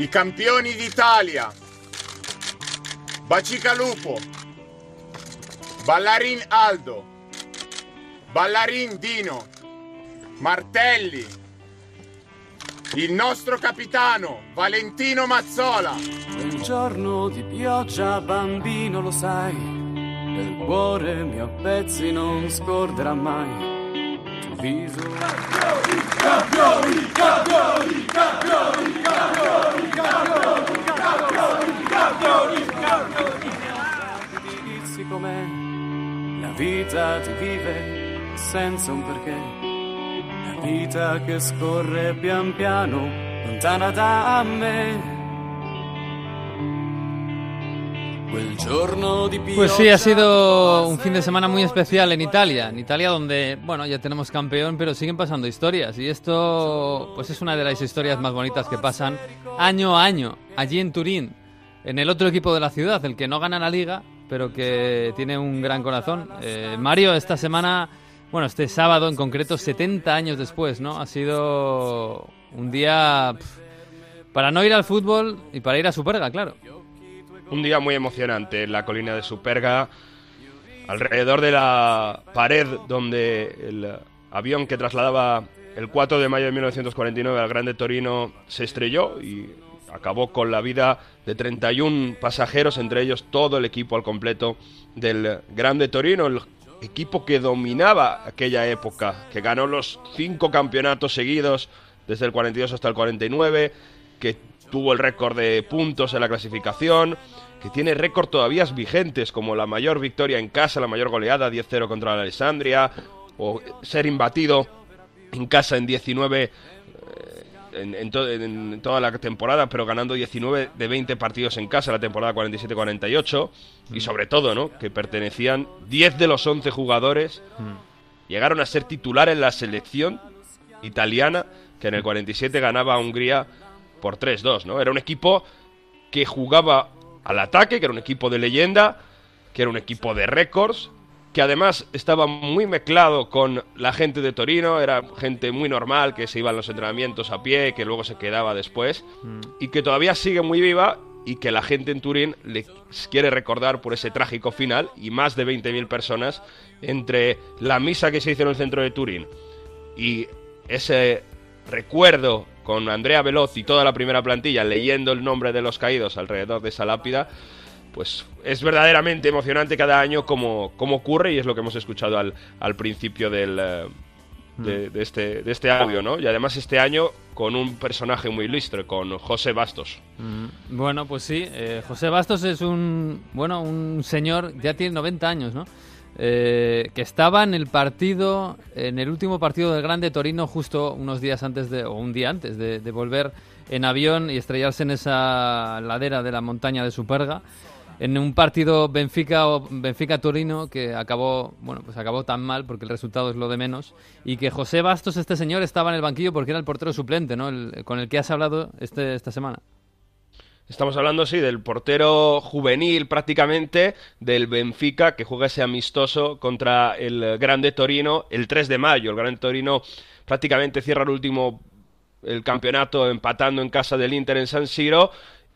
i campioni d'Italia, Bacicalupo, Ballarin Aldo, Ballarin Dino, Martelli, il nostro capitano Valentino Mazzola. Un giorno di pioggia, bambino, lo sai, il cuore mio a pezzi non scorderà mai. Tu viso. Campioni, campioni, campioni, campioni, campioni, campioni, campioni, campioni, campioni. Ti dici com'è, la vita ti vive senza un perché. La vita che scorre pian piano, lontana da me. Pues sí, ha sido un fin de semana muy especial en Italia. En Italia donde, bueno, ya tenemos campeón, pero siguen pasando historias. Y esto, pues es una de las historias más bonitas que pasan año a año, allí en Turín, en el otro equipo de la ciudad, el que no gana la liga, pero que tiene un gran corazón. Eh, Mario, esta semana, bueno, este sábado en concreto, 70 años después, ¿no? Ha sido un día para no ir al fútbol y para ir a Superga, claro. Un día muy emocionante en la colina de Superga, alrededor de la pared donde el avión que trasladaba el 4 de mayo de 1949 al Grande Torino se estrelló y acabó con la vida de 31 pasajeros, entre ellos todo el equipo al completo del Grande Torino, el equipo que dominaba aquella época, que ganó los cinco campeonatos seguidos desde el 42 hasta el 49, que tuvo el récord de puntos en la clasificación, que tiene récord todavía vigentes, como la mayor victoria en casa, la mayor goleada, 10-0 contra la Alessandria, o ser imbatido en casa en 19 eh, en, en, toda la temporada, pero ganando 19 de 20 partidos en casa la temporada 47-48, y sobre todo, ¿no? Que pertenecían 10 de los 11 jugadores, llegaron a ser titular en la selección italiana, que en el 47 ganaba a Hungría por 3-2, ¿no? Era un equipo que jugaba al ataque, que era un equipo de leyenda, que era un equipo de récords, que además estaba muy mezclado con la gente de Torino, era gente muy normal que se iba a los entrenamientos a pie, que luego se quedaba después, y que todavía sigue muy viva y que la gente en Turín le quiere recordar por ese trágico final y más de 20.000 personas entre la misa que se hizo en el centro de Turín y ese recuerdo con Andrea Velotti y toda la primera plantilla leyendo el nombre de los caídos alrededor de esa lápida, pues es verdaderamente emocionante cada año como, como ocurre y es lo que hemos escuchado al, al principio del, eh, de, de, este, de este audio, ¿no? Y además este año con un personaje muy ilustre, con José Bastos. Mm, Bueno, pues sí, eh, José Bastos es un, bueno, un señor, ya tiene 90 años, ¿no? Eh, que estaba en el partido, en el último partido del Grande Torino, justo unos días antes de, o un día antes de, de volver en avión y estrellarse en esa ladera de la montaña de Superga en un partido Benfica o Benfica Torino que acabó, bueno, pues acabó tan mal porque el resultado es lo de menos y que José Bastos este señor estaba en el banquillo porque era el portero suplente, ¿no? El, con el que has hablado este, esta semana. Estamos hablando, sí, del portero juvenil prácticamente del Benfica que juega ese amistoso contra el Grande Torino el 3 de mayo. El Grande Torino prácticamente cierra el último el campeonato empatando en casa del Inter en San Siro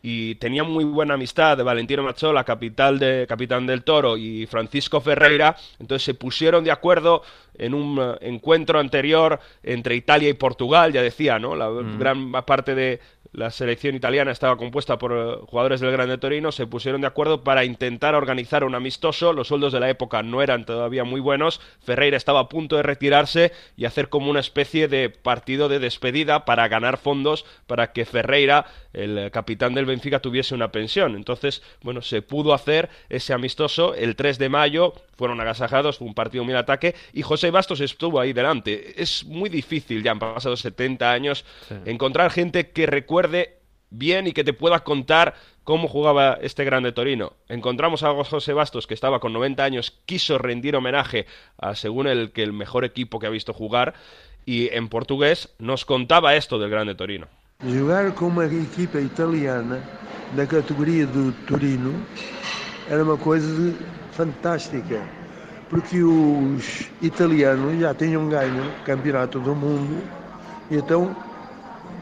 y tenía muy buena amistad de Valentino Mazzola, capital de, capitán del Toro, y Francisco Ferreira, entonces se pusieron de acuerdo en un encuentro anterior entre Italia y Portugal, ya decía, ¿no? La mm. gran parte de la selección italiana estaba compuesta por uh, jugadores del Grande Torino, se pusieron de acuerdo para intentar organizar un amistoso, los sueldos de la época no eran todavía muy buenos, Ferreira estaba a punto de retirarse y hacer como una especie de partido de despedida para ganar fondos para que Ferreira, el capitán del Benfica, tuviese una pensión. Entonces, bueno, se pudo hacer ese amistoso el 3 de mayo, fueron agasajados, fue un partido muy ataque y José Bastos estuvo ahí delante. Es muy difícil, ya han pasado 70 años, sí. encontrar gente que recuerde bien y que te pueda contar cómo jugaba este grande Torino. Encontramos a José Bastos, que estaba con 90 años, quiso rendir homenaje a, según el que el mejor equipo que ha visto jugar, y en portugués nos contaba esto del grande Torino. Jogar com uma equipa italiana da categoria do Torino era uma coisa fantástica, porque os italianos já tinham ganho o campeonato do mundo, e então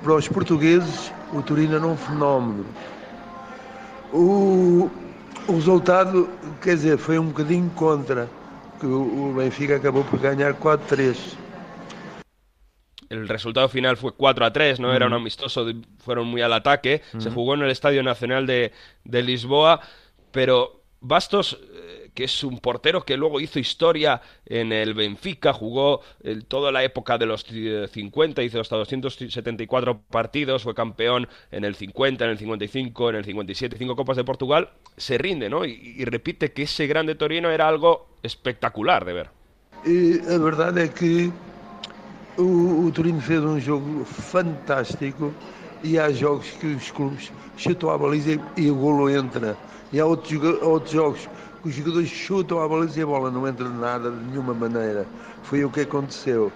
para os portugueses, o Torino era um fenómeno. O, o resultado, quer dizer, foi um bocadinho contra, que o, Benfica acabou por ganhar 4-3. El resultado final fue 4 a 3, ¿no? Era un amistoso, fueron muy al ataque. Se jugó en el Estadio Nacional de, de Lisboa, pero Bastos, eh, que es un portero que luego hizo historia en el Benfica, jugó eh, toda la época de los eh, 50, hizo hasta 274 partidos, fue campeón en el 50, en el 55, en el 57, cinco Copas de Portugal, se rinde, ¿no? Y, y repite que ese grande Torino era algo espectacular de ver. E a verdade é que o, Torino fez um jogo fantástico e há jogos que os clubes chutam à baliza e, e o golo entra. E há outros, outros jogos que os jogadores chutam à baliza e a bola não entra nada, de nenhuma maneira. Foi o que aconteceu.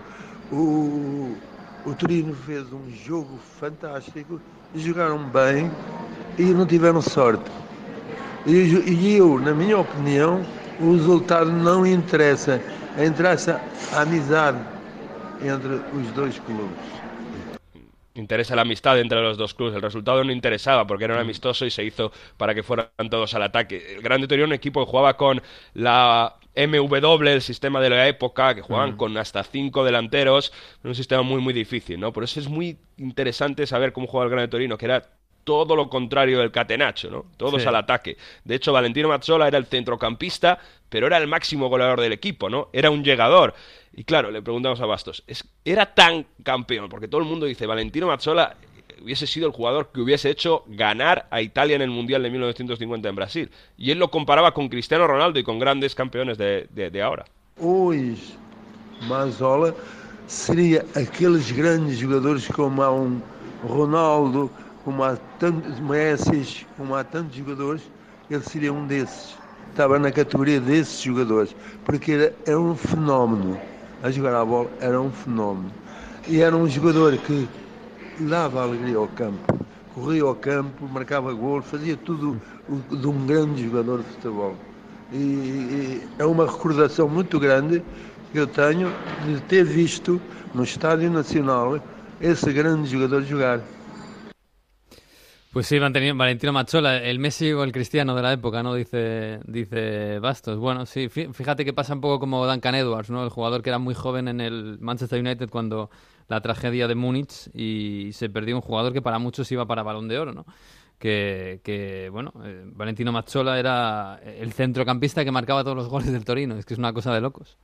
O, o Torino fez um jogo fantástico, jogaram bem e não tiveram sorte. E eu, na minha opinião, o resultado não interessa. Interessa a amizade entre os dois clubes. Interesa la amistad entre los dos clubes. El resultado no interesaba porque era un amistoso y se hizo para que fueran todos al ataque. El Grande Torino, un equipo que jugaba con la MW, el sistema de la época, que jugaban con hasta cinco delanteros, un sistema muy, muy difícil, ¿no? Por eso es muy interesante saber cómo juega el Grande Torino, que era todo lo contrario del Catenaccio, ¿no? Todos Sí. al ataque. De hecho, Valentino Mazzola era el centrocampista, pero era el máximo goleador del equipo, ¿no? Era un llegador. Y claro, le preguntamos a Bastos, ¿es- ¿era tan campeón? Porque todo el mundo dice, Valentino Mazzola hubiese sido el jugador que hubiese hecho ganar a Italia en el Mundial de 1950 en Brasil. Y él lo comparaba con Cristiano Ronaldo y con grandes campeones de, de- de ahora. Hoje, Mazola seria aqueles grandes jogadores como há um Ronaldo, como há tantos Messi, como há tantos jogadores, ele seria um desses. Estava na categoria desses jogadores, porque era, era um fenómeno. A jogar a bola era um fenómeno. E era um jogador que dava alegria ao campo. Corria ao campo, marcava gol, fazia tudo de um grande jogador de futebol. E, e é uma recordação muito grande que eu tenho de ter visto no Estádio Nacional esse grande jogador jogar. Pues sí, Valentino Mazzola, el Messi o el Cristiano de la época, ¿no? Dice, dice Bastos. Bueno, sí, fí- fíjate que pasa un poco como Duncan Edwards, ¿no? El jugador que era muy joven en el Manchester United cuando la tragedia de Múnich y se perdió un jugador que para muchos iba para Balón de Oro, ¿no? Que, que bueno, eh, Valentino Mazzola era el centrocampista que marcaba todos los goles del Torino. Es que es una cosa de locos.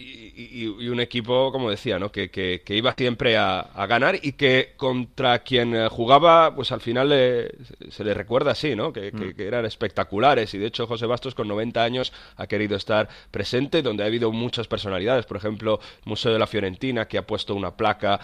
Y, un equipo, como decía, ¿no? que, que- que iba siempre a, a ganar y que contra quien eh, jugaba, pues al final le- se le recuerda así, ¿no? Que, que- que eran espectaculares. Y de hecho, José Bastos, con 90 años, ha querido estar presente, donde ha habido muchas personalidades. Por ejemplo, el Museo de la Fiorentina, que ha puesto una placa.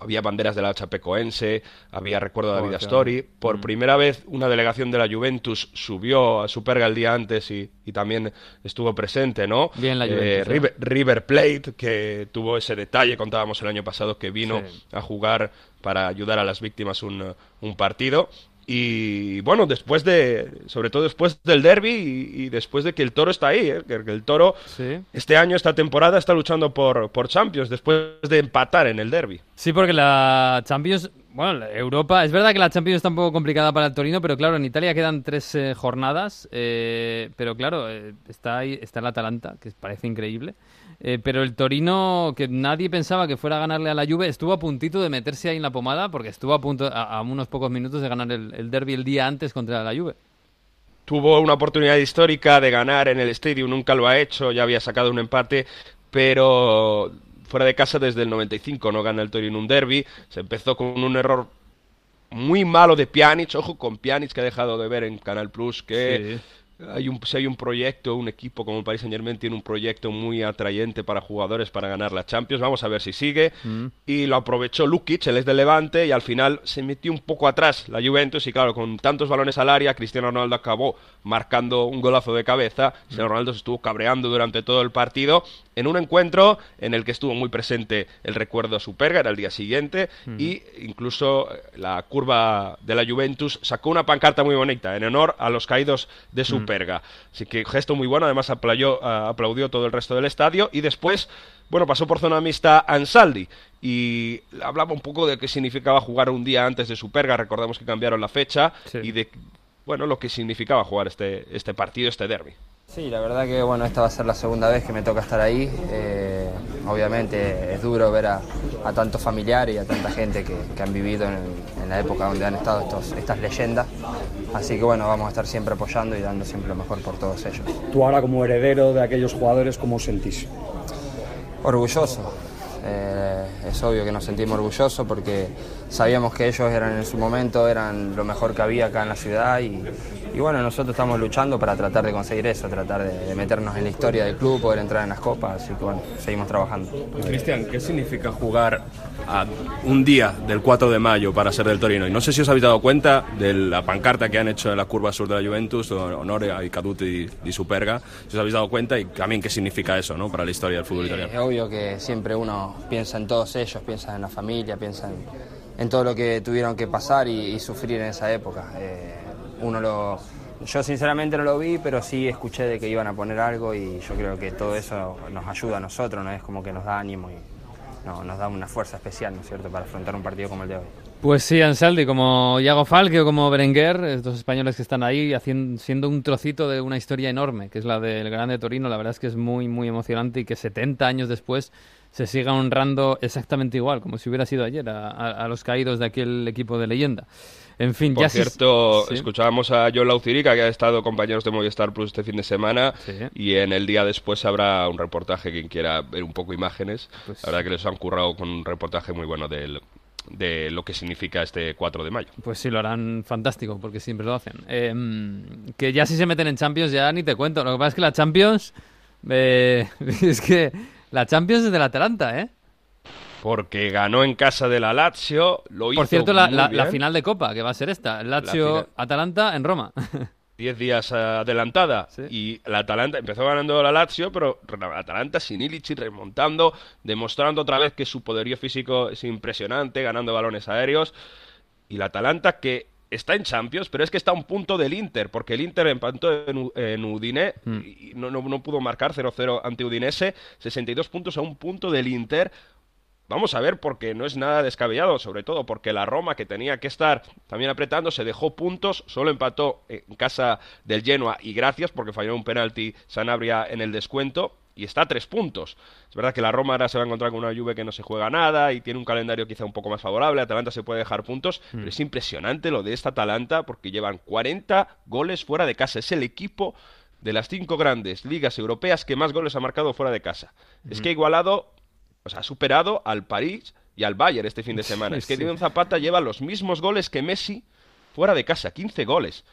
Había banderas de la Chapecoense, había recuerdo de David Joder, Astori. Por primera vez, una delegación de la Juventus subió a Superga el día antes y, y también estuvo presente, ¿no? Bien la Eh, Juventus, ¿eh? River, River Plate, que tuvo ese detalle, contábamos el año pasado, que vino Sí. a jugar para ayudar a las víctimas un, un partido. Y bueno, después de, sobre todo después del derby y, y después de que el toro está ahí, ¿eh? que, el toro Sí. este año, esta temporada, está luchando por, por Champions después de empatar en el derby. Sí, porque la Champions, bueno, Europa, es verdad que la Champions está un poco complicada para el Torino, pero claro, en Italia quedan tres eh, jornadas, eh, pero claro, eh, está ahí, está el Atalanta, que parece increíble, pero el Torino, que nadie pensaba que fuera a ganarle a la Juve, estuvo a puntito de meterse ahí en la pomada, porque estuvo a punto, a, a unos pocos minutos de ganar el, el derby el día antes contra la Juve. tuvo una oportunidad histórica de ganar en el Stadium, nunca lo ha hecho, ya había sacado un empate, pero fuera de casa desde el 95 no gana el Torino un derby, se empezó con un error muy malo de Pjanic, ojo con Pjanic que ha dejado de ver en Canal Plus que hay un, si hay un proyecto, un equipo como el Paris Saint Germain tiene un proyecto muy atrayente para jugadores para ganar la Champions, vamos a ver si sigue. Y lo aprovechó Lukic, él es del Levante y al final se metió un poco atrás la Juventus. Y claro, con tantos balones al área, Cristiano Ronaldo acabó marcando un golazo de cabeza, Cristiano Ronaldo se estuvo cabreando durante todo el partido en un encuentro en el que estuvo muy presente el recuerdo a Superga, era el día siguiente. Y incluso eh, la curva de la Juventus sacó una pancarta muy bonita en honor a los caídos de Superga. Así que gesto muy bueno, además aplaudió, ah, aplaudió todo el resto del estadio y después bueno, pasó por zona mixta Ansaldi y hablaba un poco de qué significaba jugar un día antes de Superga, recordamos que cambiaron la fecha y de bueno, lo que significaba jugar este, este partido, este derby. Sí, la verdad que bueno, esta va a ser la segunda vez que me toca estar ahí. Eh, obviamente es duro ver a, tantos familiares y a tanta gente que, han vivido en, la época donde han estado estos, estas leyendas. Así que bueno, vamos a estar siempre apoyando y dando siempre lo mejor por todos ellos. Tú ahora como heredero de aquellos jugadores, ¿cómo os sentís? Orgulloso, eh, es obvio que nos sentimos orgullosos porque sabíamos que ellos eran en su momento, eran lo mejor que había acá en la ciudad y, y bueno, nosotros estamos luchando para tratar de conseguir eso, tratar de, meternos en la historia del club, poder entrar en las copas, así que bueno, seguimos trabajando. Pues, Cristian, ¿qué significa jugar a un día del 4 de mayo para ser del Torino? Y no sé si os habéis dado cuenta de la pancarta que han hecho en la curva sur de la Juventus, Honore a Icaduti y, Superga, si os habéis dado cuenta y también qué significa eso ¿no? para la historia del fútbol italiano. Es obvio que siempre uno piensa en todos ellos, piensa en la familia, piensa en, todo lo que tuvieron que pasar y, sufrir en esa época. Eh, uno lo, yo sinceramente no lo vi, pero sí escuché de que iban a poner algo y yo creo que todo eso nos ayuda a nosotros, ¿no? Es como que nos da ánimo y nos da una fuerza especial, ¿no es cierto?, para afrontar un partido como el de hoy. Pues sí, Ansaldi, como Iago Falque o como Berenguer, estos españoles que están ahí haciendo, siendo un trocito de una historia enorme, que es la del Grande Torino, la verdad es que es muy, muy emocionante y que 70 años después se siga honrando exactamente igual, como si hubiera sido ayer, a los caídos de aquel equipo de leyenda. En fin, Por cierto, escuchábamos a John Laucirica, que ha estado compañeros de Movistar Plus este fin de semana, y en el día después habrá un reportaje, quien quiera ver un poco imágenes. Pues la verdad que les han currado con un reportaje muy bueno de lo que significa este 4 de mayo. Pues sí, lo harán fantástico, porque siempre lo hacen. Em, que ya si se meten en Champions, ya ni te cuento. Lo que pasa es que la Champions... Eh, es que la Champions es del Atalanta, ¿eh? Porque ganó en casa de la Lazio, lo hizo Por cierto, la, final de Copa, que va a ser esta, Lazio-Atalanta en Roma. Diez días adelantada. Y la Atalanta empezó ganando la Lazio, pero la Atalanta sin Illich remontando, demostrando otra vez que su poderío físico es impresionante, ganando balones aéreos. Y la Atalanta que está en Champions, pero es que está a un punto del Inter, porque el Inter empató en, en Udine mm. y no, no, no, pudo marcar 0-0 ante Udinese, 62 puntos a un punto del Inter, Vamos a ver porque no es nada descabellado, sobre todo porque la Roma, que tenía que estar también apretando, se dejó puntos, solo empató en casa del Genoa y gracias porque falló un penalti Sanabria en el descuento y está a tres puntos. Es verdad que la Roma ahora se va a encontrar con una lluvia que no se juega nada y tiene un calendario quizá un poco más favorable. Atalanta se puede dejar puntos, hmm. pero es impresionante lo de esta Atalanta porque llevan 40 goles fuera de casa. Es el equipo de las cinco grandes ligas europeas que más goles ha marcado fuera de casa. Es que ha igualado o sea, ha superado al París y al Bayern este fin de semana. es que sí. Zapata lleva los mismos goles que Messi fuera de casa, 15 goles.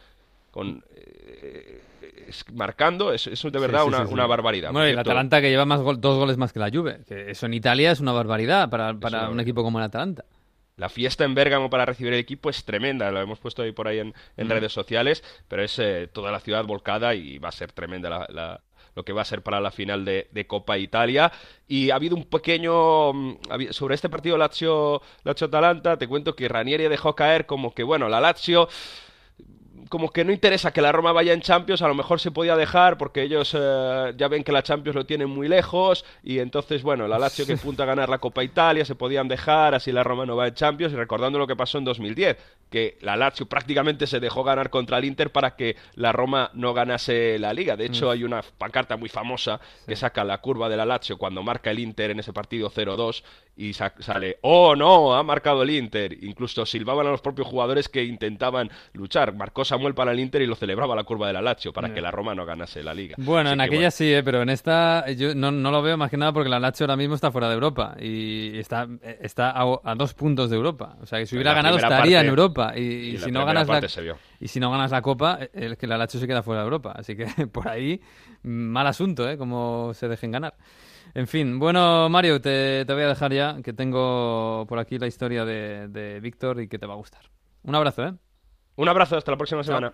Con, eh, marcando, es, es de verdad una, barbaridad. Bueno, y el Atalanta que lleva más dos goles más que la Juve. Que eso en Italia es una barbaridad para, para un equipo como el Atalanta. La fiesta en Bérgamo para recibir el equipo es tremenda, lo hemos puesto ahí por ahí en, mm. redes sociales, pero es eh, toda la ciudad volcada y va a ser tremenda la, lo que va a ser para la final de, Copa Italia. Y ha habido un pequeño... Mm, sobre este partido Lazio-Atalanta, te cuento que Ranieri dejó caer como que, bueno, la Lazio como que no interesa que la Roma vaya en Champions, a lo mejor se podía dejar porque ellos eh, ya ven que la Champions lo tienen muy lejos y entonces, bueno, la Lazio que punta a ganar la Copa Italia se podían dejar, así la Roma no va en Champions y recordando lo que pasó en 2010, que la Lazio prácticamente se dejó ganar contra el Inter para que la Roma no ganase la Liga. De hecho, mm. hay una pancarta muy famosa que saca la curva de la Lazio cuando marca el Inter en ese partido 0-2 y sale, oh no, ha marcado el Inter. Incluso silbaban a los propios jugadores que intentaban luchar. Marcó Samuel para el Inter y lo celebraba la curva de la Lazio para que la Roma no ganase la liga. Bueno, en aquella sí, eh, pero en esta yo no, lo veo más que nada porque la Lazio ahora mismo está fuera de Europa y está, está a, dos puntos de Europa. O sea, que si hubiera ganado estaría en Europa y, si no ganas la, y si no ganas la Copa, el que la Lazio se queda fuera de Europa. Así que por ahí mal asunto, ¿eh? Como se dejen ganar. En fin, bueno, Mario, te, voy a dejar ya, que tengo por aquí la historia de, de Víctor y que te va a gustar. Un abrazo, ¿eh? Un abrazo, hasta la próxima semana.